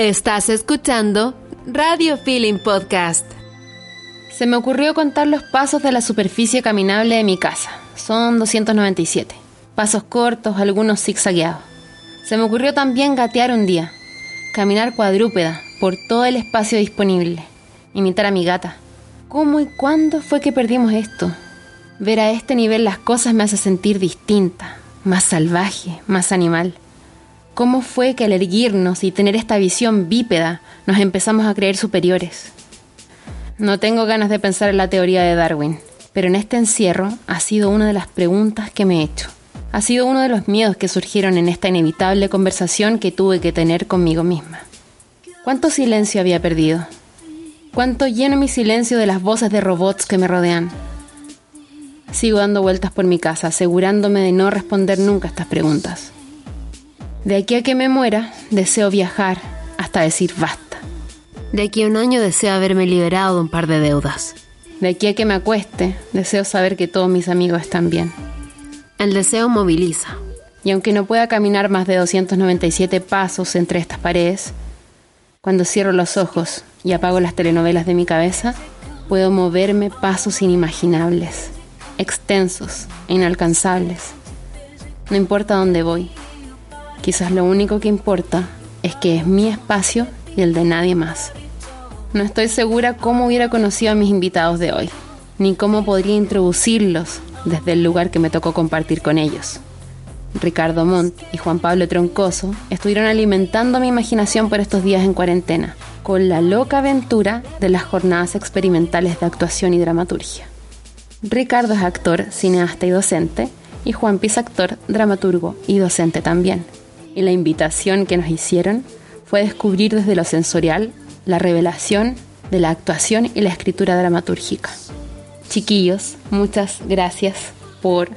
Estás escuchando Radio Feeling Podcast. Se me ocurrió contar los pasos de la superficie caminable de mi casa. Son 297. Pasos cortos, algunos zigzagueados. Se me ocurrió también gatear un día. Caminar cuadrúpeda por todo el espacio disponible. Imitar a mi gata. ¿Cómo y cuándo fue que perdimos esto? Ver a este nivel las cosas me hace sentir distinta, más salvaje, más animal. ¿Cómo fue que al erguirnos y tener esta visión bípeda nos empezamos a creer superiores? No tengo ganas de pensar en la teoría de Darwin, pero en este encierro ha sido una de las preguntas que me he hecho. Ha sido uno de los miedos que surgieron en esta inevitable conversación que tuve que tener conmigo misma. ¿Cuánto silencio había perdido? ¿Cuánto lleno mi silencio de las voces de robots que me rodean? Sigo dando vueltas por mi casa, asegurándome de no responder nunca a estas preguntas. De aquí a que me muera, deseo viajar hasta decir basta. De aquí a un año deseo haberme liberado de un par de deudas. De aquí a que me acueste, deseo saber que todos mis amigos están bien. El deseo moviliza. Y aunque no pueda caminar más de 297 pasos entre estas paredes, cuando cierro los ojos y apago las telenovelas de mi cabeza, puedo moverme pasos inimaginables, extensos e inalcanzables. No importa dónde voy, Quizás lo único que importa es que es mi espacio y el de nadie más. No estoy segura cómo hubiera conocido a mis invitados de hoy, ni cómo podría introducirlos desde el lugar que me tocó compartir con ellos. Ricardo Montt y Juan Pablo Troncoso estuvieron alimentando mi imaginación por estos días en cuarentena, con la loca aventura de las jornadas experimentales de actuación y dramaturgia. Ricardo es actor, cineasta y docente, y Juan Piz actor, dramaturgo y docente también y la invitación que nos hicieron fue descubrir desde lo sensorial la revelación de la actuación y la escritura dramatúrgica. Chiquillos, muchas gracias por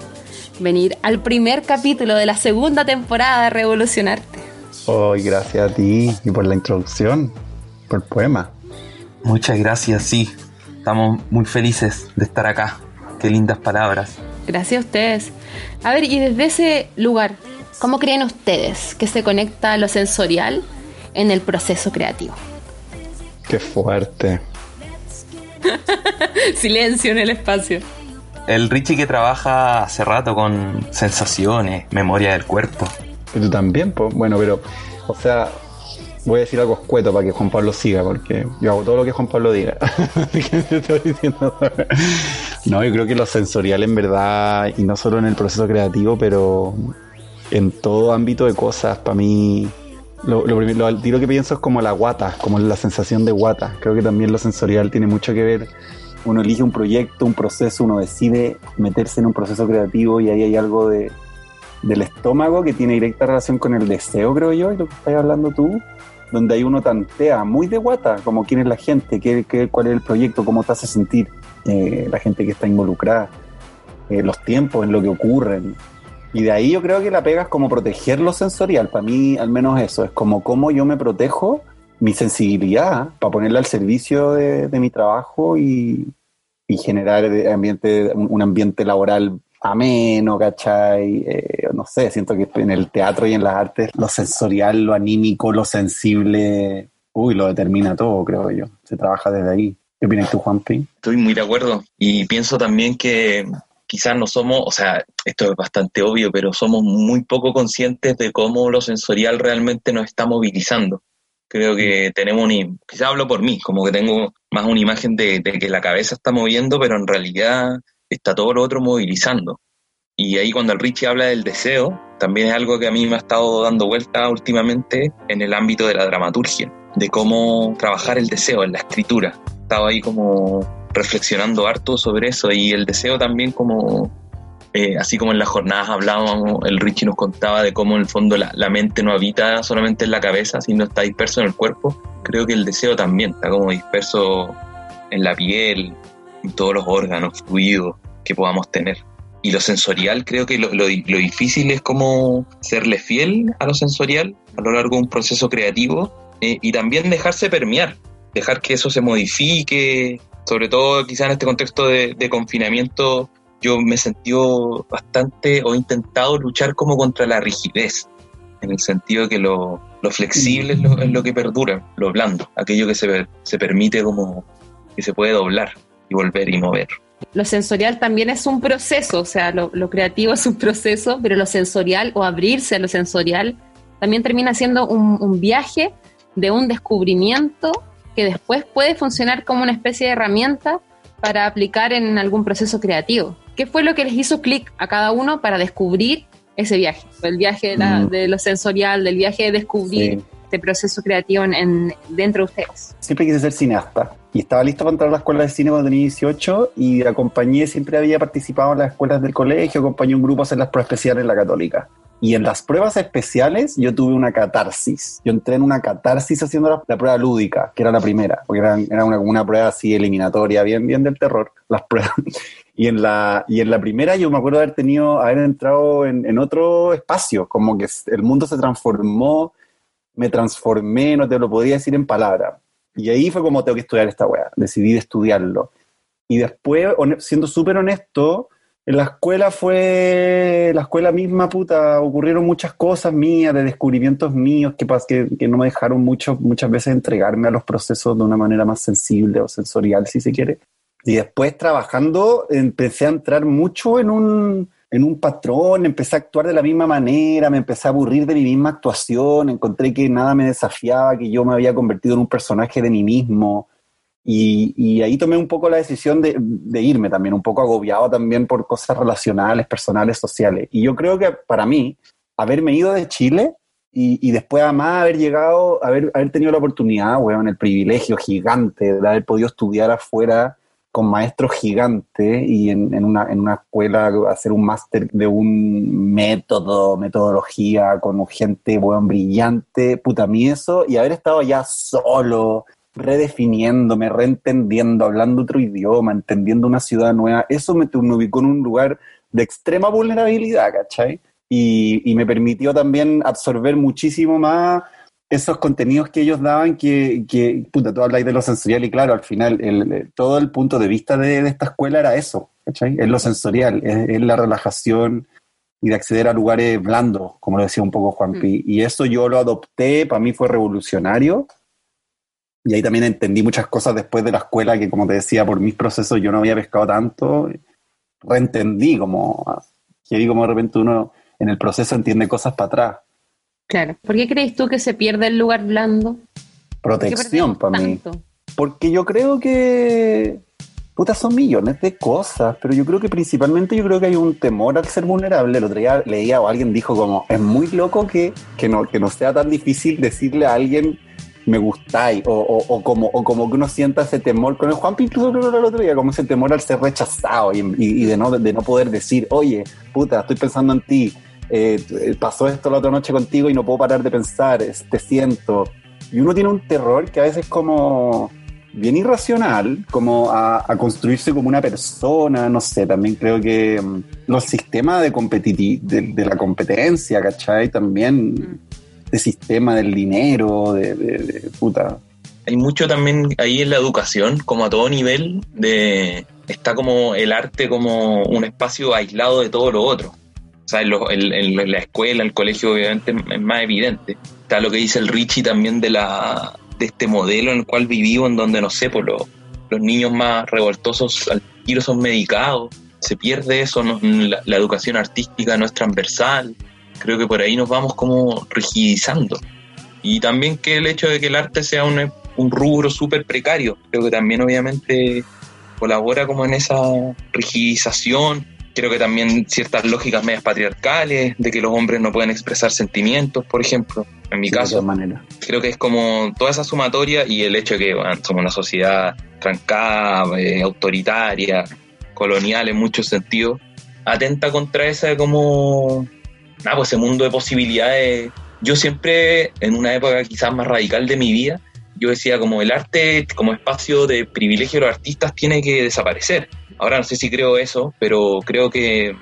venir al primer capítulo de la segunda temporada de Revolucionarte. Hoy gracias a ti y por la introducción, por el poema. Muchas gracias, sí. Estamos muy felices de estar acá. Qué lindas palabras. Gracias a ustedes. A ver, y desde ese lugar, ¿Cómo creen ustedes que se conecta lo sensorial en el proceso creativo? Qué fuerte. Silencio en el espacio. El Richie que trabaja hace rato con sensaciones, memoria del cuerpo. Y tú también, pues. Bueno, pero, o sea, voy a decir algo escueto para que Juan Pablo siga, porque yo hago todo lo que Juan Pablo diga. no, yo creo que lo sensorial en verdad, y no solo en el proceso creativo, pero en todo ámbito de cosas. Para mí, lo, lo, lo, tiro que pienso es como la guata, como la sensación de guata. Creo que también lo sensorial tiene mucho que ver. Uno elige un proyecto, un proceso, uno decide meterse en un proceso creativo y ahí hay algo de, del estómago que tiene directa relación con el deseo, creo yo, y lo que estás hablando tú, donde hay uno tantea muy de guata, como quién es la gente, qué, qué, cuál es el proyecto, cómo te hace sentir eh, la gente que está involucrada, eh, los tiempos en lo que ocurren. Y de ahí yo creo que la pega es como proteger lo sensorial. Para mí, al menos eso, es como cómo yo me protejo mi sensibilidad para ponerla al servicio de, mi trabajo y, generar ambiente, un ambiente laboral ameno, ¿cachai? Eh, no sé, siento que en el teatro y en las artes lo sensorial, lo anímico, lo sensible, uy, lo determina todo, creo yo. Se trabaja desde ahí. ¿Qué opinas tú, Juanpi? Estoy muy de acuerdo y pienso también que quizás no somos, o sea, esto es bastante obvio, pero somos muy poco conscientes de cómo lo sensorial realmente nos está movilizando. Creo que tenemos un, quizás hablo por mí, como que tengo más una imagen de, que la cabeza está moviendo, pero en realidad está todo lo otro movilizando. Y ahí cuando el Richie habla del deseo, también es algo que a mí me ha estado dando vuelta últimamente en el ámbito de la dramaturgia, de cómo trabajar el deseo en la escritura. Estaba ahí como reflexionando harto sobre eso y el deseo también como, eh, así como en las jornadas hablábamos, el Richie nos contaba de cómo en el fondo la, mente no habita solamente en la cabeza, sino está disperso en el cuerpo, creo que el deseo también está como disperso en la piel, en todos los órganos, fluidos que podamos tener. Y lo sensorial, creo que lo, lo, difícil es como serle fiel a lo sensorial a lo largo de un proceso creativo eh, y también dejarse permear, dejar que eso se modifique, sobre todo quizá en este contexto de, confinamiento, yo me sentí bastante o he intentado luchar como contra la rigidez, en el sentido que lo, Lo flexible es lo, que perdura, lo blando, aquello que se, se permite como que se puede doblar y volver y mover. Lo sensorial también es un proceso, o sea, lo, lo creativo es un proceso, pero lo sensorial o abrirse a lo sensorial también termina siendo un viaje de un descubrimiento que después puede funcionar como una especie de herramienta para aplicar en algún proceso creativo. ¿Qué fue lo que les hizo clic a cada uno para descubrir ese viaje? El viaje de, la- Mm. de lo sensorial, del viaje de descubrir Sí. Este proceso creativo en, en- dentro de ustedes. Siempre quise ser cineasta y estaba listo para entrar a la escuela de cine cuando tenía 18 y acompañé, siempre había participado en las escuelas del colegio, acompañé un grupo a hacer las pruebas especiales en la católica. Y en las pruebas especiales yo tuve una catarsis. Yo entré en una catarsis haciendo la, la prueba lúdica, que era la primera, porque era, era una, una prueba así eliminatoria, bien, bien del terror, las pruebas. Y en la, y en la primera yo me acuerdo haber tenido, haber entrado en, en otro espacio, como que el mundo se transformó, me transformé, no te lo podía decir en palabras. Y ahí fue como tengo que estudiar esta weá, decidí de estudiarlo. Y después, siendo súper honesto, en la escuela fue, la escuela misma, puta, ocurrieron muchas cosas mías, de descubrimientos míos, que, que, que no me dejaron mucho, muchas veces entregarme a los procesos de una manera más sensible o sensorial, si se quiere. Y después trabajando, empecé a entrar mucho en un, en un patrón, empecé a actuar de la misma manera, me empecé a aburrir de mi misma actuación, encontré que nada me desafiaba, que yo me había convertido en un personaje de mí mismo. Y, ahí tomé un poco la decisión de, irme también, un poco agobiado también por cosas relacionales, personales, sociales. Y yo creo que para mí, haberme ido de Chile y, después además haber llegado, haber, haber tenido la oportunidad, weón, el privilegio gigante de haber podido estudiar afuera con maestros gigantes y en, en una, en una escuela hacer un máster de un método, metodología, con gente, weón, brillante, puta, a mí eso, y haber estado ya solo, redefiniéndome, reentendiendo, hablando otro idioma, entendiendo una ciudad nueva, eso me, me ubicó en un lugar de extrema vulnerabilidad, ¿cachai? Y, y me permitió también absorber muchísimo más esos contenidos que ellos daban que, que puta, tú habláis de lo sensorial y claro, al final el- el- todo el punto de vista de, de esta escuela era eso, ¿cachai? Es lo sensorial, es, es la relajación y de acceder a lugares blandos, como lo decía un poco Juanpi. Y eso yo lo adopté, para mí fue revolucionario. Y ahí también entendí muchas cosas después de la escuela que, como te decía, por mis procesos yo no había pescado tanto. Reentendí como, que ahí como de repente uno en el proceso entiende cosas para atrás. Claro. ¿Por qué crees tú que se pierde el lugar blando? ¿Por qué Protección para mí. Porque yo creo que. Puta, son millones de cosas, pero yo creo que principalmente yo creo que hay un temor al ser vulnerable. El otro día leía o alguien dijo como, es muy loco que, que, no, que no sea tan difícil decirle a alguien me gustáis, o, o, o como, o como que uno sienta ese temor. Con el Juan incluso creo que era el otro día, como ese temor al ser rechazado y, y- y de, no, de no poder decir, oye, puta, estoy pensando en ti, eh, pasó esto la otra noche contigo y no puedo parar de pensar, te siento. Y uno tiene un terror que a veces como bien irracional, como a, a construirse como una persona, no sé, también creo que mm, los sistemas de, competiti- de, de la competencia, ¿cachai? También de sistema del dinero, de, de- de- puta. Hay mucho también ahí en la educación, como a todo nivel, de está como el arte como un espacio aislado de todo lo otro. O sea, en, lo- en- en la escuela, el colegio, obviamente es más evidente. Está lo que dice el Richie también de la de este modelo en el cual vivimos, en donde, no sé, por los niños más revoltosos al tiro son medicados. Se pierde eso, no- la, la educación artística no es transversal. Creo que por ahí nos vamos como rigidizando. Y también que el hecho de que el arte sea un, un rubro súper precario, creo que también obviamente colabora como en esa rigidización. Creo que también ciertas lógicas medias patriarcales, de que los hombres no pueden expresar sentimientos, por ejemplo. En mi caso, creo que es como toda esa sumatoria y el hecho de que bueno, somos una sociedad trancada, eh, autoritaria, colonial en muchos sentidos, atenta contra ese como nada, pues ese mundo de posibilidades. Yo siempre, en una época quizás más radical de mi vida, yo decía como el arte como espacio de privilegio de los artistas tiene que desaparecer. Ahora no sé si creo eso, pero creo que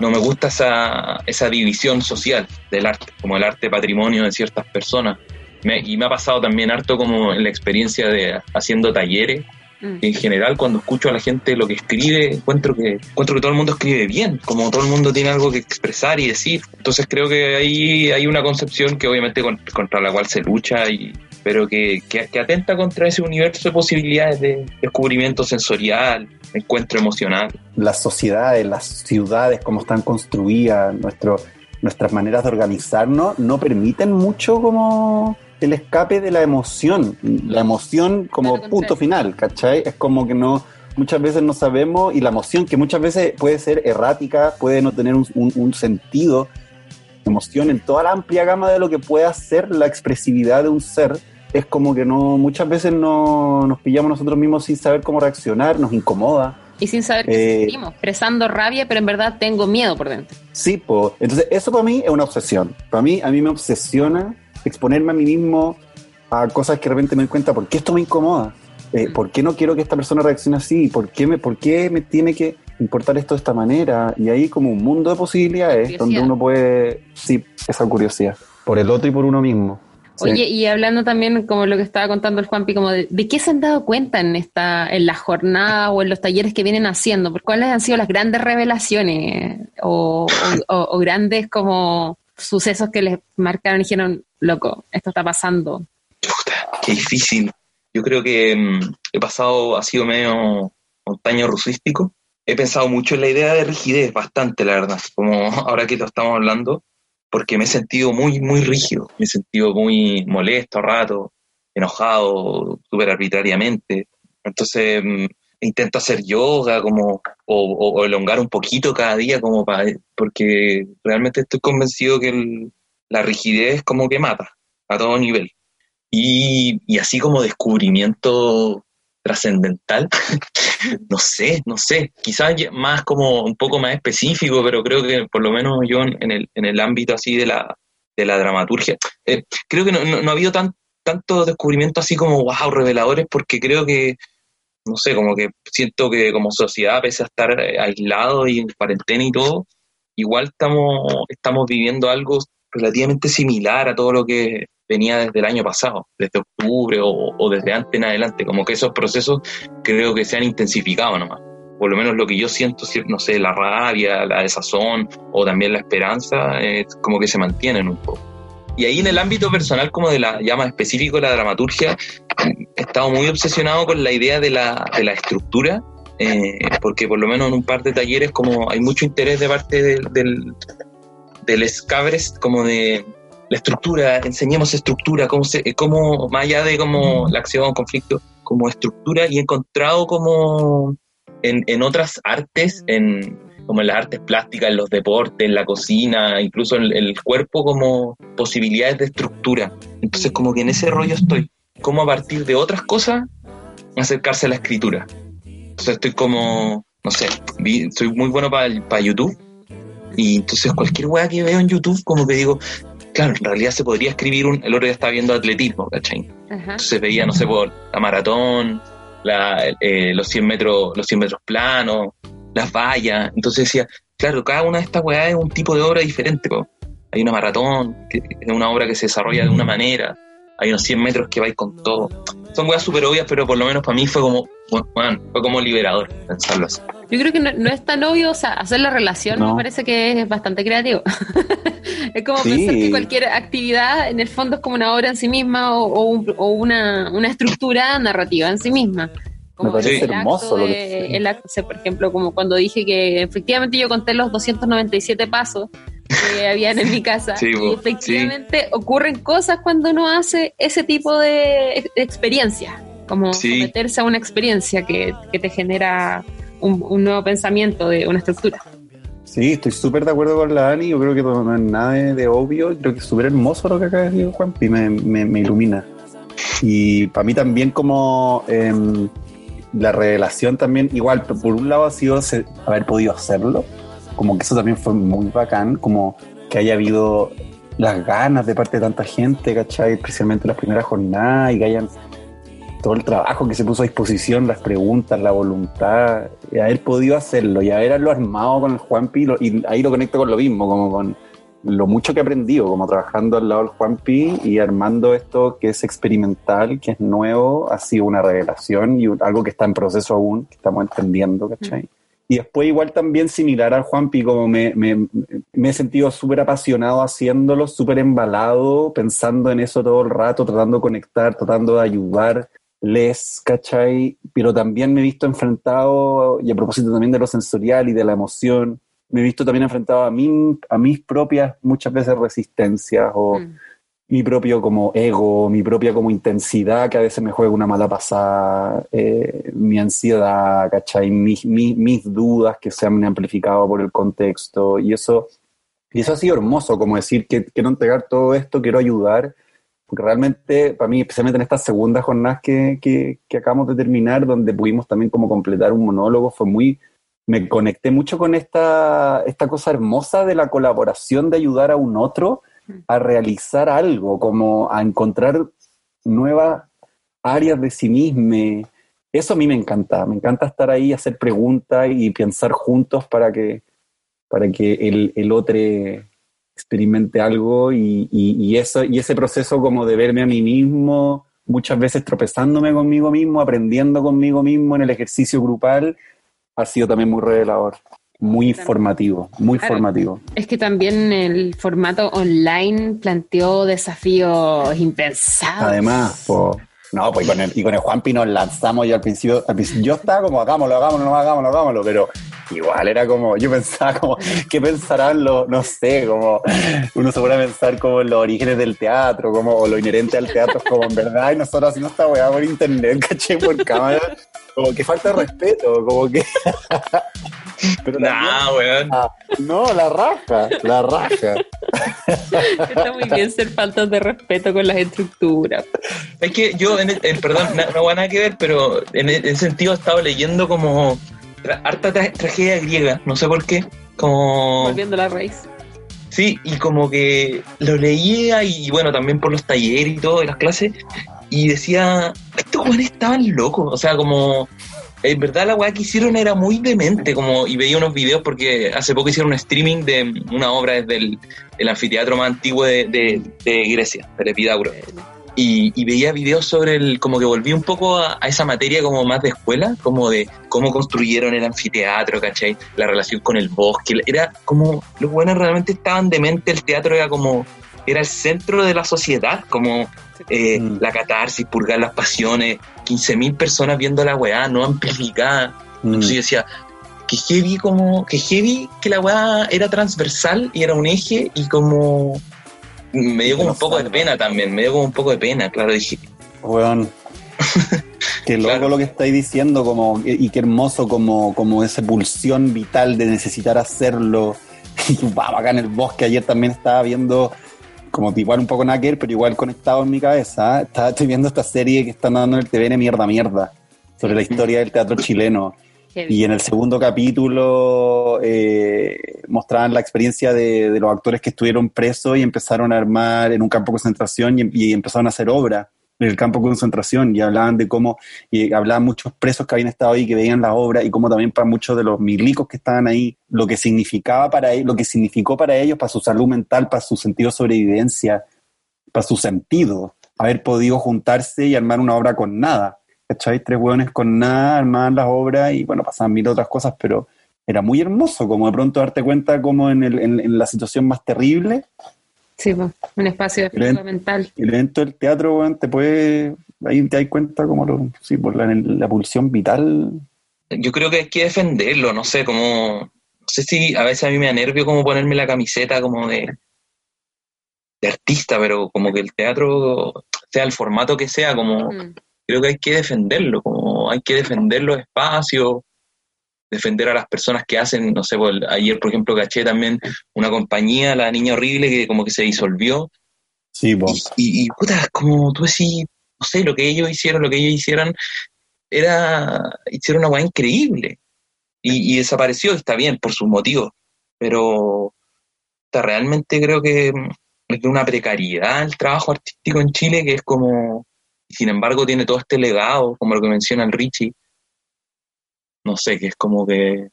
no me gusta esa, esa división social del arte, como el arte patrimonio de ciertas personas. Me- y me ha pasado también harto como en la experiencia de haciendo talleres Mm. En general, cuando escucho a la gente lo que escribe, encuentro que, encuentro que todo el mundo escribe bien, como todo el mundo tiene algo que expresar y decir. Entonces creo que ahí hay una concepción que obviamente contra la cual se lucha y pero que, que, atenta contra ese universo de posibilidades de descubrimiento sensorial, encuentro emocional. Las sociedades, las ciudades, cómo están construidas, nuestro, nuestras maneras de organizarnos, no permiten mucho como el escape de la emoción, la emoción como punto final, ¿cachai? Es como que no, muchas veces no sabemos y la emoción que muchas veces puede ser errática, puede no tener un, un, sentido, emoción en toda la amplia gama de lo que puede ser la expresividad de un ser, es como que no muchas veces no nos pillamos nosotros mismos sin saber cómo reaccionar, nos incomoda. Y sin saber qué eh, sentimos, expresando rabia, pero en verdad tengo miedo por dentro. Sí, pues. Entonces, eso para mí es una obsesión. Para mí, a mí me obsesiona exponerme a mí mismo a cosas que de repente me doy cuenta, ¿por qué esto me incomoda? Eh, ¿Por qué no quiero que esta persona reaccione así? ¿Por qué, me, ¿Por qué me tiene que importar esto de esta manera? Y ahí como un mundo de posibilidades donde uno puede, sí, esa curiosidad, por el otro y por uno mismo. Oye, y hablando también, como lo que estaba contando el Juanpi, como de, qué se han dado cuenta en esta, en la jornada o en los talleres que vienen haciendo, ¿Por cuáles han sido las grandes revelaciones o, o grandes como sucesos que les marcaron y dijeron, loco, esto está pasando? qué difícil. Yo creo que mm, he pasado, ha sido medio montaño rusístico. He pensado mucho en la idea de rigidez, bastante, la verdad, como ahora que lo estamos hablando, porque me he sentido muy, muy rígido, me he sentido muy molesto a rato, enojado, súper arbitrariamente. Entonces, mm, intento hacer yoga como o, elongar un poquito cada día como para porque realmente estoy convencido que la rigidez como que mata a todo nivel y, y así como descubrimiento trascendental. No sé no sé. Quizás más como un poco más específico pero creo que por lo menos yo en el, en el ámbito así de la de la dramaturgia eh, creo que no, no, ha habido tan, tanto descubrimiento así como wow reveladores porque creo que no sé, como que siento que como sociedad, pese a estar eh, aislado y en cuarentena y todo, igual estamos, estamos viviendo algo relativamente similar a todo lo que venía desde el año pasado, desde octubre o, desde antes en adelante, como que esos procesos creo que se han intensificado nomás. Por lo menos lo que yo siento, no sé, la rabia, la desazón o también la esperanza, es como que se mantienen un poco. Y ahí en el ámbito personal, como de la llama específico la dramaturgia, he estado muy obsesionado con la idea de la, de la estructura, eh, porque por lo menos en un par de talleres como hay mucho interés de parte del, del, escabres, como de la estructura, enseñemos estructura, cómo, se, cómo más allá de como la acción, conflicto, como estructura, y he encontrado como en, en otras artes, en como en las artes plásticas, en los deportes, en la cocina, incluso en, el cuerpo, como posibilidades de estructura. Entonces, como que en ese rollo estoy, como a partir de otras cosas, acercarse a la escritura. Entonces, estoy como, no sé, soy muy bueno para YouTube. Y entonces, cualquier weá que veo en YouTube, como que digo, claro, en realidad se podría escribir un. El otro día estaba viendo atletismo, ¿cachai? Entonces veía, no sé, por la maratón, la, eh, los 100 metros, los 100 metros planos, las vallas. Entonces decía, claro, cada una de estas weas es un tipo de obra diferente. Hay una maratón, que es una obra que se desarrolla de una manera. Hay unos 100 metros que vais con todo. Son weas súper obvias, pero por lo menos para mí fue como, bueno, fue como liberador pensarlo así. Yo creo que no, es tan obvio, o sea, hacer la relación me parece que es bastante creativo. es como pensar que cualquier actividad en el fondo es como una obra en sí misma o, una, una estructura narrativa en sí misma. Me parece hermoso lo que el acto, por ejemplo, como cuando dije que efectivamente yo conté los 297 pasos que habían en mi casa. y efectivamente ocurren cosas cuando uno hace ese tipo de experiencia, como meterse a una experiencia que, te genera un, nuevo pensamiento de una estructura. Sí, estoy súper de acuerdo con la Ani. Yo creo que no es nada de, obvio. Creo que es súper hermoso lo que acaba de decir Juan y me, me, ilumina. Y para mí también como em, la revelación también, igual, por un lado ha sido haber podido hacerlo, como que eso también fue muy bacán, como que haya habido las ganas de parte de tanta gente, ¿cachai? Especialmente las primeras jornadas y que hayan todo el trabajo que se puso a disposición, las preguntas, la voluntad, y haber podido hacerlo y haberlo armado con el Juanpi, y ahí lo conecto con lo mismo, como con lo mucho que he aprendido, como trabajando al lado del Juanpi y armando esto que es experimental, que es nuevo, ha sido una revelación y algo que está en proceso aún, que estamos entendiendo, ¿cachai? Y después igual también similar al Juanpi, como me, me, me he sentido súper apasionado haciéndolo, súper embalado, pensando en eso todo el rato, tratando de conectar, tratando de ayudar, les, ¿cachai? Pero también me he visto enfrentado, y a propósito también de lo sensorial y de la emoción, me he visto también enfrentado a, mí, a mis propias muchas veces resistencias o mm. mi propio como ego, mi propia como intensidad que a veces me juega una mala pasada, eh, mi ansiedad, ¿cachai? Mis, mis, dudas que se han amplificado por el contexto y eso, y eso ha sido hermoso, como decir que quiero entregar todo esto, quiero ayudar porque realmente para mí, especialmente en estas segundas jornadas que, que, que, acabamos de terminar, donde pudimos también como completar un monólogo, fue muy, me conecté mucho con esta, esta cosa hermosa de la colaboración, de ayudar a un otro a realizar algo, como a encontrar nuevas áreas de sí mismo. Eso a mí me encanta, me encanta estar ahí, hacer preguntas y pensar juntos para que, para que el, el otro experimente algo y, y, eso, y ese proceso como de verme a mí mismo, muchas veces tropezándome conmigo mismo, aprendiendo conmigo mismo en el ejercicio grupal, ha sido también muy revelador, muy formativo, muy formativo. Es que también el formato online planteó desafíos impensados. Además, no, pues y con, el, y con el Juanpi nos lanzamos y al principio, al principio, yo estaba como hagámoslo, hagámoslo, hagámoslo, hagámoslo, pero igual era como, yo pensaba como, ¿qué pensarán los, no sé, como, uno se puede pensar como los orígenes del teatro, como, o lo inherente al teatro, como en verdad, y nosotros haciendo esta weá por internet, caché, por cámara, como que falta respeto, como que... Pero weón. Ah, no, la raja, la raja. Está muy bien ser faltas de respeto con las estructuras. Es que yo, en perdón, no, no nada que ver, pero en ese sentido he estado leyendo como harta tragedia griega, no sé por qué. Como... Volviendo a la raíz. Sí, y como que lo leía y bueno, también por los talleres y todo, de las clases, y decía, estos jóvenes estaban locos, o sea, como, en verdad la weá que hicieron era muy demente, como, y veía unos videos porque hace poco hicieron un streaming de una obra desde el, anfiteatro más antiguo de, de Grecia, del Epidauro y, veía videos sobre el, como que volví un poco a, esa materia como más de escuela, como de cómo construyeron el anfiteatro, ¿cachai? La relación con el bosque, era como, los buenos realmente estaban de mente, el teatro era como, era el centro de la sociedad, como eh, mm. la catarsis, purgar las pasiones, 15.000 personas viendo la weá, no amplificada. Mm. Entonces yo decía, que heavy como, que heavy que la weá era transversal y era un eje y como me dio como un poco de pena también, me dio como un poco de pena, claro, dije. Weón. Qué loco lo que estáis diciendo, como, y qué hermoso como, como esa pulsión vital de necesitar hacerlo. Y va acá en el bosque, ayer también estaba viendo, como igual un poco nacker, pero igual conectado en mi cabeza. Estaba, estoy viendo esta serie que están dando en el TVN Mierda Mierda, sobre la historia del teatro chileno. Y en el segundo capítulo eh, mostraban la experiencia de, los actores que estuvieron presos y empezaron a armar en un campo de concentración y, empezaron a hacer obra en el campo de concentración. Y hablaban de cómo, y hablaban muchos presos que habían estado ahí, que veían la obra y cómo también para muchos de los milicos que estaban ahí, lo que significaba para ellos, lo que significó para ellos, para su salud mental, para su sentido de sobrevivencia, para su sentido, haber podido juntarse y armar una obra con nada ¿cachai? Tres hueones con nada, armaban las obras y bueno, pasaban mil otras cosas, pero era muy hermoso como de pronto darte cuenta como en, el, en, la situación más terrible. Sí, un espacio mental. El evento del teatro, weón, te puede, ahí te das cuenta como lo, sí, por la, la pulsión vital. Yo creo que hay que defenderlo, no sé, como, no sé si a veces a mí me da nervio como ponerme la camiseta como de, de artista, pero como que el teatro, sea el formato que sea, como creo que hay que defenderlo, como hay que defender los espacios, defender a las personas que hacen, no sé, pues, ayer por ejemplo caché también una compañía, La Niña Horrible, que como que se disolvió. Sí, vos. Y, puta, como tú decís, no sé, lo que ellos hicieron, lo que ellos hicieron, era, hicieron una weá increíble. Y, desapareció, está bien, por sus motivos, pero realmente creo que es de una precariedad el trabajo artístico en Chile que es como sin embargo tiene todo este legado, como lo que menciona el Richie. No sé, que es como que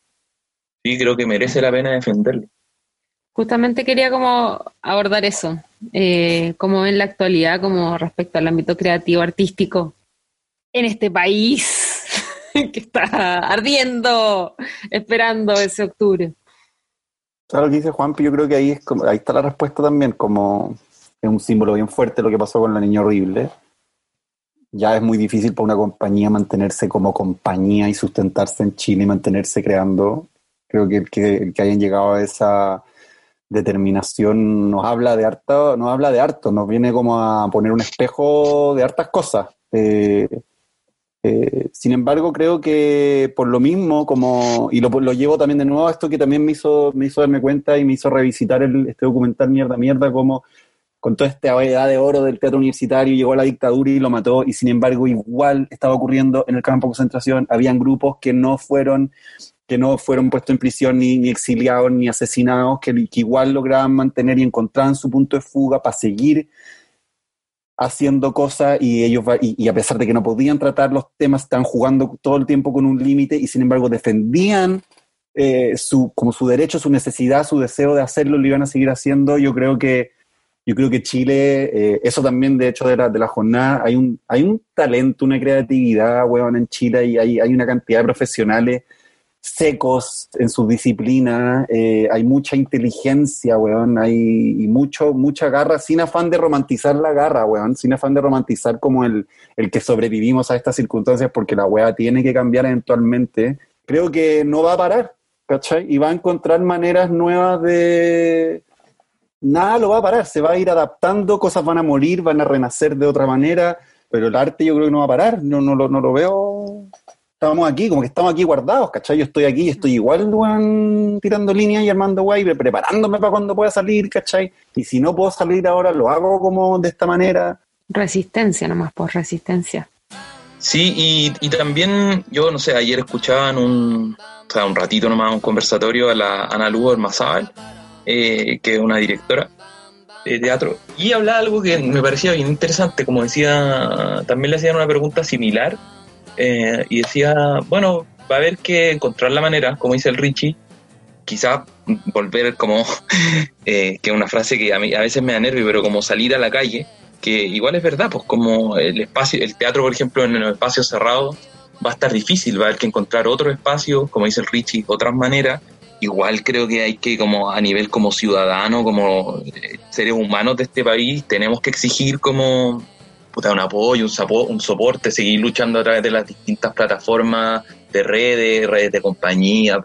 sí creo que merece la pena defenderlo. Justamente quería como abordar eso, eh, como en la actualidad, como respecto al ámbito creativo, artístico, en este país que está ardiendo, esperando ese octubre. Claro, lo que dice Juan, yo creo que ahí, es como, ahí está la respuesta también, como es un símbolo bien fuerte lo que pasó con la niña horrible. Ya es muy difícil para una compañía mantenerse como compañía y sustentarse en Chile y mantenerse creando. Creo que, que, que hayan llegado a esa determinación nos habla de harto, nos habla de harto, nos viene como a poner un espejo de hartas cosas. Eh, eh, sin embargo, creo que por lo mismo, como, y lo, lo, llevo también de nuevo a esto que también me hizo, me hizo darme cuenta y me hizo revisitar el, este documental Mierda Mierda, como con toda esta edad de oro del teatro universitario llegó a la dictadura y lo mató, y sin embargo igual estaba ocurriendo en el campo de concentración, habían grupos que no fueron que no fueron puestos en prisión ni, ni exiliados ni asesinados, que, igual lograban mantener y encontraban su punto de fuga para seguir haciendo cosas y ellos y, y, a pesar de que no podían tratar los temas, estaban jugando todo el tiempo con un límite y sin embargo defendían eh, su, como su derecho, su necesidad, su deseo de hacerlo, lo iban a seguir haciendo. Yo creo que yo creo que Chile, eh, eso también de hecho de la, de la jornada, hay un, hay un talento, una creatividad, weón, en Chile y hay, hay una cantidad de profesionales secos en su disciplina, eh, hay mucha inteligencia, weón, hay y mucho, mucha garra, sin afán de romantizar la garra, weón, sin afán de romantizar como el, el que sobrevivimos a estas circunstancias porque la weá tiene que cambiar eventualmente, creo que no va a parar, ¿cachai? Y va a encontrar maneras nuevas de... Nada lo va a parar, se va a ir adaptando, cosas van a morir, van a renacer de otra manera, pero el arte yo creo que no va a parar, no, no, lo, no lo veo estábamos aquí, como que estamos aquí guardados, ¿cachai? Yo estoy aquí, estoy igual, tirando líneas y armando guay, preparándome para cuando pueda salir, ¿cachai? Y si no puedo salir ahora, lo hago como de esta manera. Resistencia nomás, por resistencia. Sí, y, y también, yo no sé, ayer escuchaban un, o sea, un ratito nomás, un conversatorio a la Ana Lugo Mazábal, eh, que es una directora de teatro, y hablaba algo que me parecía bien interesante, como decía, también le hacían una pregunta similar, eh, y decía, bueno, va a haber que encontrar la manera, como dice el Richie, quizá volver como, eh, que es una frase que a, mí, a veces me da nervio, pero como salir a la calle, que igual es verdad, pues como el espacio, el teatro, por ejemplo, en el espacio cerrado, va a estar difícil, va a haber que encontrar otro espacio, como dice el Richie, otras maneras. Igual creo que hay que, como a nivel como ciudadano, como eh, seres humanos de este país, tenemos que exigir como puta, un apoyo, un, un soporte, seguir luchando a través de las distintas plataformas de redes, redes de compañía,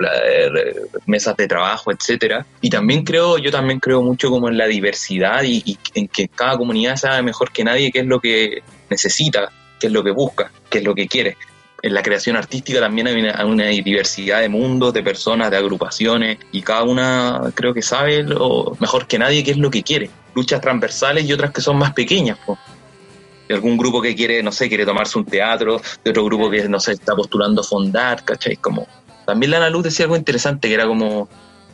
mesas de trabajo, etcétera. Y también creo, yo también creo mucho como en la diversidad y, y, en que cada comunidad sabe mejor que nadie qué es lo que necesita, qué es lo que busca, qué es lo que quiere. En la creación artística también hay una, una diversidad de mundos, de personas, de agrupaciones, y cada una creo que sabe lo, mejor que nadie qué es lo que quiere. Luchas transversales y otras que son más pequeñas. De algún grupo que quiere, no sé, quiere tomarse un teatro, de otro grupo que, no sé, está postulando fondar, ¿cachai? Como, también la Ana Luz decía algo interesante, que era como,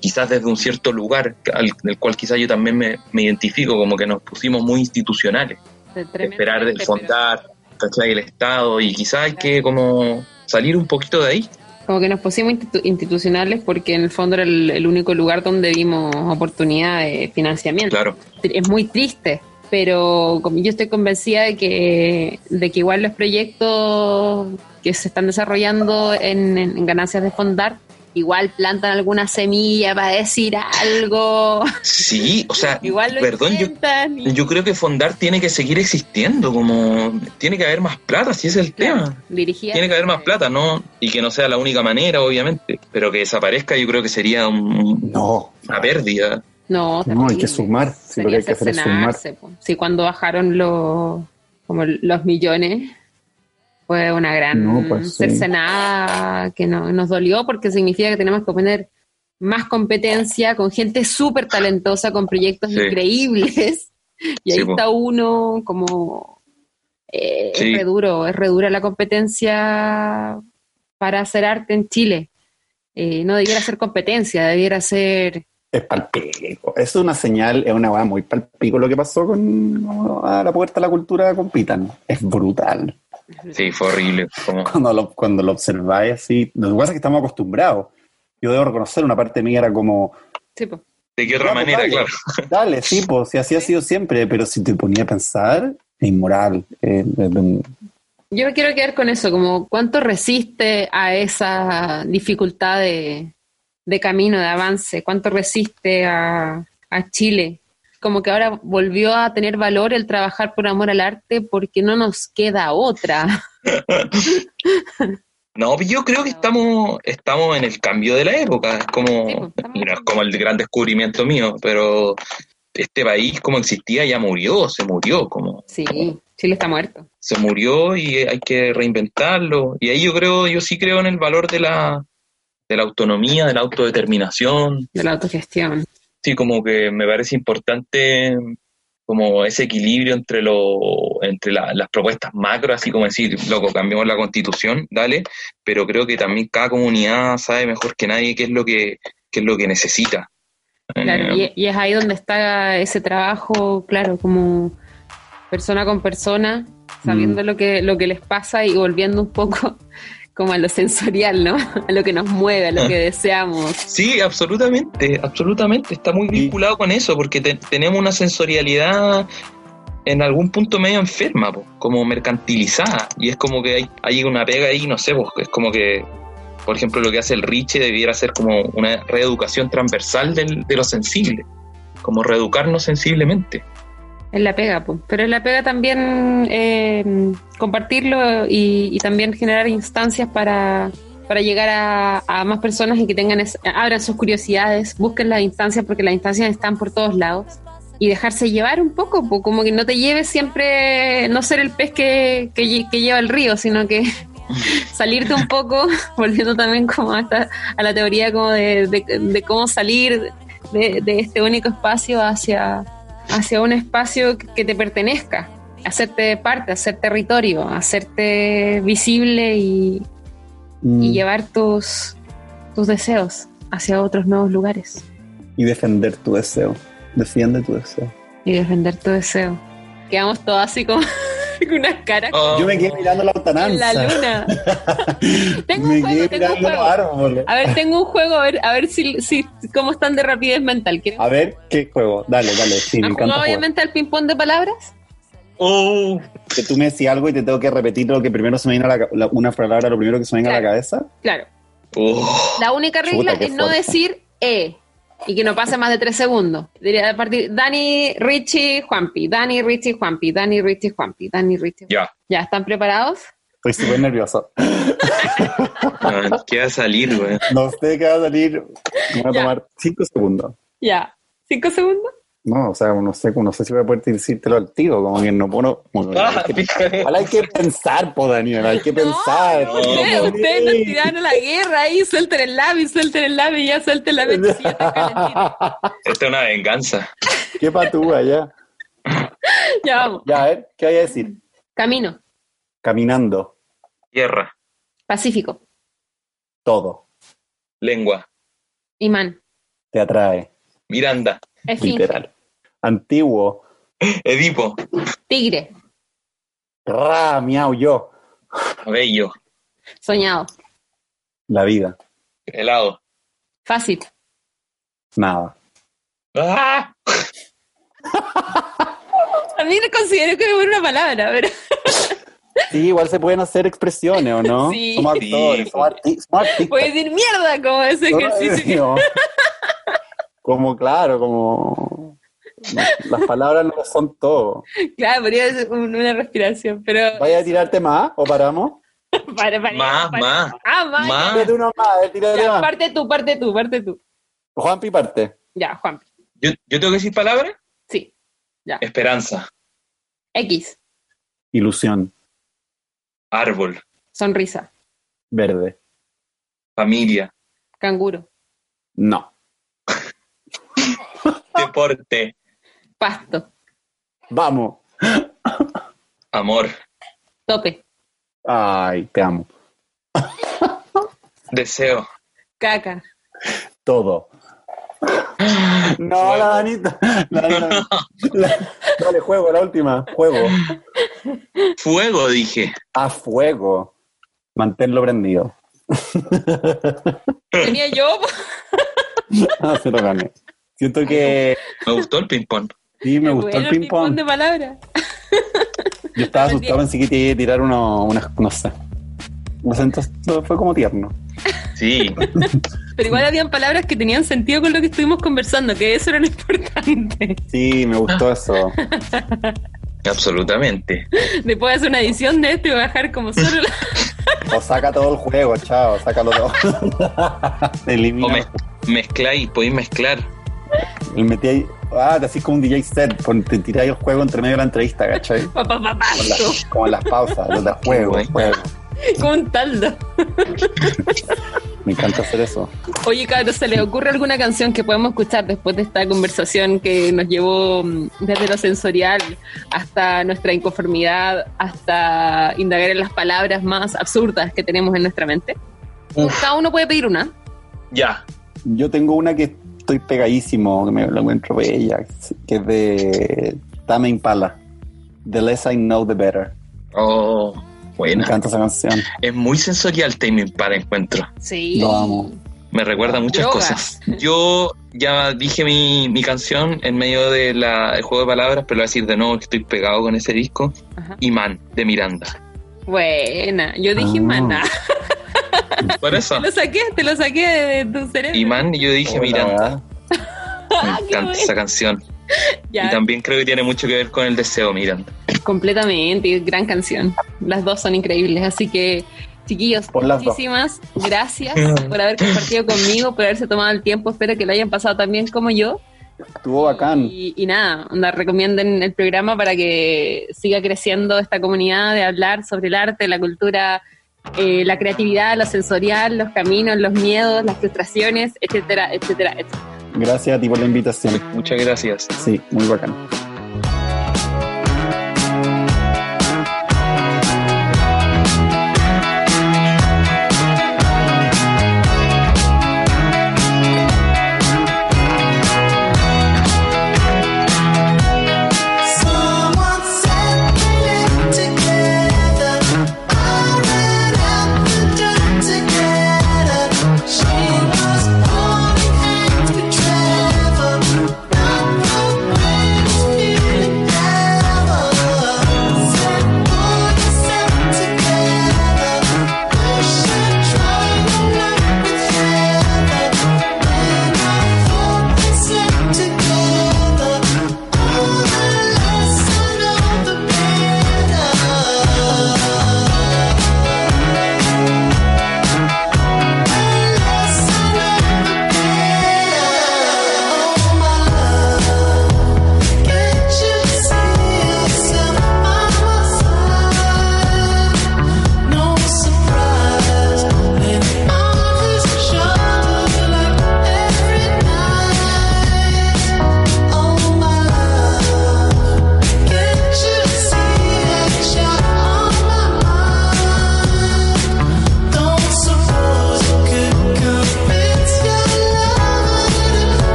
quizás desde un cierto lugar, al, del cual quizás yo también me, me, identifico, como que nos pusimos muy institucionales, esperar de fondar, ¿cachai? El Estado, y quizás hay que como salir un poquito de ahí. Como que nos pusimos institucionales porque en el fondo era el, el único lugar donde vimos oportunidad de financiamiento. Claro. Es muy triste pero yo estoy convencida de que, de que igual los proyectos que se están desarrollando en, en ganancias de fondar igual plantan alguna semilla para decir algo. Sí, o sea, igual perdón, yo, y... yo, creo que Fondar tiene que seguir existiendo, como tiene que haber más plata, si es el claro, tema. Dirigida tiene que haber más plata, ¿no? Y que no sea la única manera, obviamente, pero que desaparezca yo creo que sería un, no. una pérdida. No, no, hay que sumar. Si lo que hay que hacer es sumar. Sí, cuando bajaron los, como los millones, fue una gran no, pues, cercenada que no, nos dolió porque significa que tenemos que poner más competencia con gente súper talentosa, con proyectos sí. increíbles. Y ahí sí, está uno como... Eh, es re duro, es re dura la competencia para hacer arte en Chile. Eh, no debiera ser competencia, debiera ser es palpico. Es una señal, es una weá muy palpico lo que pasó con a la puerta de la cultura con Pitan. Es brutal. Sí, fue horrible. Como... Cuando, lo, cuando lo observáis así, lo que pasa es que estamos acostumbrados. Yo debo reconocer, una parte mía era como, sí. ¿De qué otra manera, dale. claro? Dale, sí, pues, si así ha sido siempre, pero si te ponía a pensar, es inmoral. eh, Yo me quiero quedar con eso, como cuánto resiste a esa dificultad de, de camino, de avance, cuánto resiste a, a Chile. Como que ahora volvió a tener valor el trabajar por amor al arte porque no nos queda otra. No, yo creo que estamos, estamos en el cambio de la época. Es como, pues, no es como el gran descubrimiento mío, pero este país como existía ya murió, se murió, como Sí, Chile está muerto. se murió y hay que reinventarlo. Y ahí yo creo, yo sí creo en el valor de la, de la autonomía, de la autodeterminación. De la autogestión. Sí, como que me parece importante como ese equilibrio entre lo, entre la- las propuestas macro, así como decir, loco, cambiamos la constitución, dale, pero creo que también cada comunidad sabe mejor que nadie qué es lo que, qué es lo que necesita. Claro, Eh, y, y es ahí donde está ese trabajo, claro, como persona con persona, sabiendo lo que lo que les pasa y volviendo un poco como a lo sensorial, ¿no? A lo que nos mueve, a lo que deseamos. Sí, absolutamente, absolutamente. Está muy vinculado con eso, porque te- tenemos una sensorialidad en algún punto medio enferma, po, como mercantilizada. Y es como que hay, hay una pega ahí, no sé, es como que, por ejemplo, lo que hace el Riche debiera ser como una reeducación transversal del- de lo sensible, como reeducarnos sensiblemente. Es la pega, po. pero es la pega también eh, compartirlo y, también generar instancias para, para llegar a, más personas y que tengan es- abran sus curiosidades, busquen las instancias porque las instancias están por todos lados y dejarse llevar un poco, po, como que no te lleves siempre, no ser el pez que, que, lle- que lleva el río, sino que salirte un poco, volviendo también como a, esta- a la teoría como de, de- cómo salir de este único espacio hacia, hacia un espacio que- te pertenezca, hacerte parte, hacer territorio, hacerte visible y, mm, y llevar tus, tus deseos hacia otros nuevos lugares y defender tu deseo. Defiende tu deseo. y defender tu deseo. Quedamos todos así como con unas caras Oh, Yo me quedé mirando la en lontananza. la luna. tengo me un juego, quedé tengo un juego. árboles. A ver, tengo un juego, a ver, a ver si, si cómo están de rapidez mental. A ver, ¿qué juego? Dale, dale. Sí, me ¿Han encanta obviamente al ping-pong de palabras? oh, Que tú me decís algo y te tengo que repetir lo que primero se me viene a la, la- una palabra, lo primero que se me venga a la cabeza. Claro. oh. La única regla Chuta, es no decir E y que no pase más de tres segundos. Diría a partir Dani, Richie, Juanpi, Dani, Richie, Juanpi, Dani, Richie, Juanpi, Dani, Richie. Ya, ¿Ya están preparados? Estoy súper nervioso. ¿qué va a salir, güey? No sé qué va a salir. Me voy a Ya. tomar cinco segundos. Ya. ¿Cinco segundos? No, o sea, no sé, no sé si voy a poder decírtelo al tiro, como que no puedo. como que Ah, hay, que, igual hay que pensar, po, Daniel, hay que pensar. No, ustedes, ustedes nos tiraron a la guerra ahí, suelten el lápiz, suelten el lápiz, ya suelten la calentito. Esta es una venganza. Qué patúa, ya. Ya vamos. Ya, a ver, ¿qué hay a decir? Camino, Tierra, Caminando, Pacífico, todo lengua, imán, te atrae, Miranda, esfinge, literal. Antiguo, Edipo, tigre, ra, miau, yo, Bello, soñado, la vida, helado. fácil, nada. ¡Ah! A mí no considero que es una palabra, pero Sí, igual se pueden hacer expresiones, ¿o no? Sí. Somos Sí. actores, somos, arti- somos artistas. puedes decir mierda como ese ejercicio. como claro, como las palabras no son todo. Claro, podría ser un- una respiración, pero. ¿Vaya a tirarte más o paramos? Para, para, Más, para. más. Ah, más. Más. Tírate uno más, ver, tírate Ya, más. parte tú, parte tú, parte tú. Juanpi parte. Ya, Juan. ¿Yo, yo tengo que decir palabras? Sí. Ya. Esperanza, X. Ilusión, árbol, Sonrisa. verde. familia, Canguro. No. deporte, Pasto. Vamos. amor, Tope. Ay, te amo. deseo, Caca. Todo. No, la Danita. La Danita. La- Dale, juego, la última. Juego. fuego, dije. A fuego. Manténlo prendido. Tenía yo. Ah, se lo gané. Siento que Me gustó el ping-pong. Sí, me gustó bueno el ping-pong. de palabras. Yo estaba asustado, pensé que te iba a tirar uno, unas, no sé. Entonces fue como tierno. Sí, Pero igual habían palabras que tenían sentido con lo que estuvimos conversando, que eso era lo importante. Sí, me gustó eso. absolutamente. Después de hacer una edición de esto y bajar como solo la... O saca todo el juego, chao, sácalo todo. Elimina. O me- mezcláis, podéis mezclar. Y metí ahí, ah, así como un DJ set, pon- te tiráis el juego entre medio de la entrevista, ¿cachai? pa, pa, pa, pa, Con las- como en las pausas, los de juego, juego. como un taldo. Me encanta hacer eso. Oye, cabros, ¿se les ocurre alguna canción que podemos escuchar después de esta conversación que nos llevó mm, desde lo sensorial hasta nuestra inconformidad, hasta indagar en las palabras más absurdas que tenemos en nuestra mente? Cada uno puede pedir una. Ya. Yo tengo una que estoy pegadísimo, que me lo encuentro bella, que es de Tame Impala. The less I know, the better. Oh, Me buena. encanta esa canción. Es muy sensorial Taming para encuentro. Sí. Lo amo. Me recuerda muchas Yoga. cosas. Yo ya dije mi, mi canción en medio del juego de palabras, pero lo voy a decir de nuevo que estoy pegado con ese disco. Ajá. Imán, de Miranda. Buena. Yo dije maná. Por eso, Te lo saqué, te lo saqué de tu cerebro. Imán, y yo dije. ¿verdad? Me Ah, encanta bueno. esa canción. Ya, Y también creo que tiene mucho que ver con el deseo, Miranda. completamente. Gran canción. Las dos son increíbles. Así que, chiquillos, Por las dos. muchísimas gracias por haber compartido conmigo, por haberse tomado el tiempo. Espero que lo hayan pasado tan bien como yo. Estuvo bacán. Y, y nada, onda, recomienden el programa para que siga creciendo esta comunidad de hablar sobre el arte, la cultura, eh, la creatividad, lo sensorial, los caminos, los miedos, las frustraciones, etcétera, etcétera, etcétera. Gracias a ti por la invitación. Muchas gracias. Sí, muy bacán.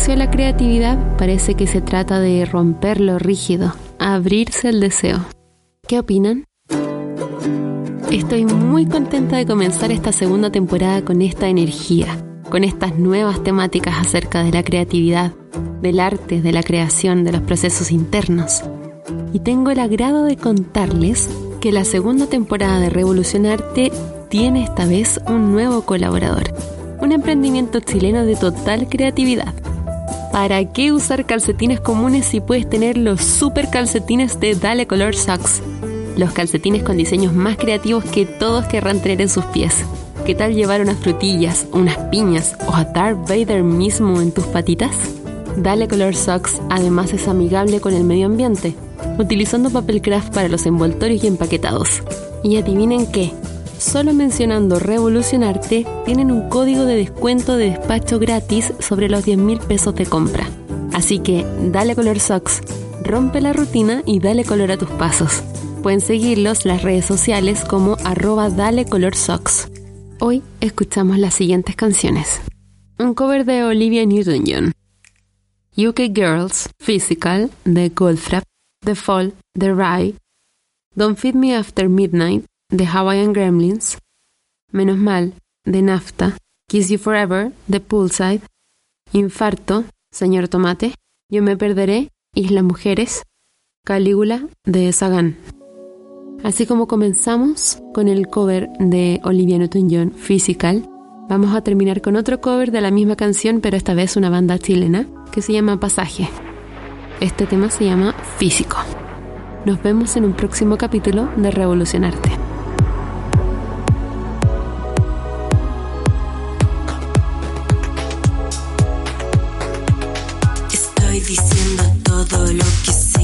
Espacio a la creatividad parece que se trata de romper lo rígido, abrirse al deseo. ¿Qué opinan? Estoy muy contenta de comenzar esta segunda temporada con esta energía, con estas nuevas temáticas acerca de la creatividad, del arte, de la creación, de los procesos internos. Y tengo el agrado de contarles que la segunda temporada de Revolucionarte tiene esta vez un nuevo colaborador, un emprendimiento chileno de total creatividad. ¿Para qué usar calcetines comunes si puedes tener los super calcetines de Dale Color Socks? Los calcetines con diseños más creativos que todos querrán tener en sus pies. ¿Qué tal llevar unas frutillas, unas piñas o a Darth Vader mismo en tus patitas? Dale Color Socks además es amigable con el medio ambiente, utilizando papel craft para los envoltorios y empaquetados. Y adivinen qué, solo mencionando Revolucionarte tienen un código de descuento de despacho gratis sobre los 10 mil pesos de compra. Así que dale color socks, rompe la rutina y dale color a tus pasos. Pueden seguirlos las redes sociales como arroba dale color socks. Hoy escuchamos las siguientes canciones. Un cover de Olivia Newton-John. UK Girls, Physical, de Goldfrapp, The Fall, The Rye, Don't Feed Me After Midnight, de Hawaiian Gremlins, Menos Mal, de Nafta, Kiss You Forever, de Poolside, Infarto, Señor Tomate, Yo Me Perderé, Islas Mujeres, Calígula, de Sagan. Así como comenzamos con el cover de Olivia Newton-John, Physical, vamos a terminar con otro cover de la misma canción, pero esta vez una banda chilena, que se llama Pasaje. Este tema se llama Físico. Nos vemos en un próximo capítulo de Revolucionarte. Estoy diciendo todo lo que sé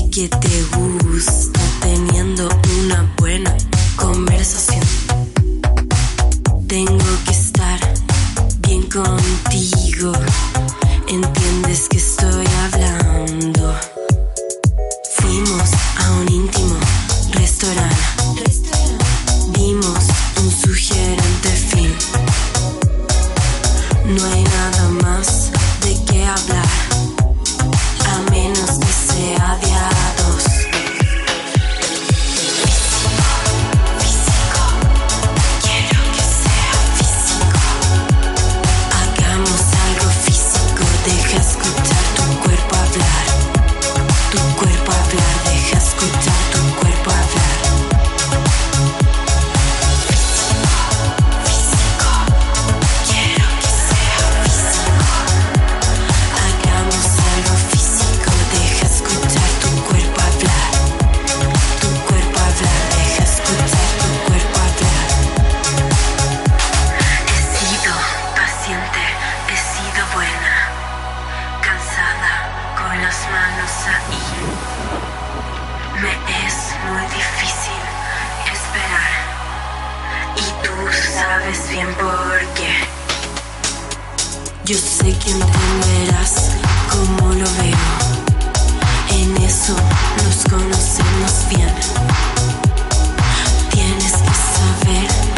bien porque yo sé que entenderás como lo veo. En eso nos conocemos bien. Tienes que saber.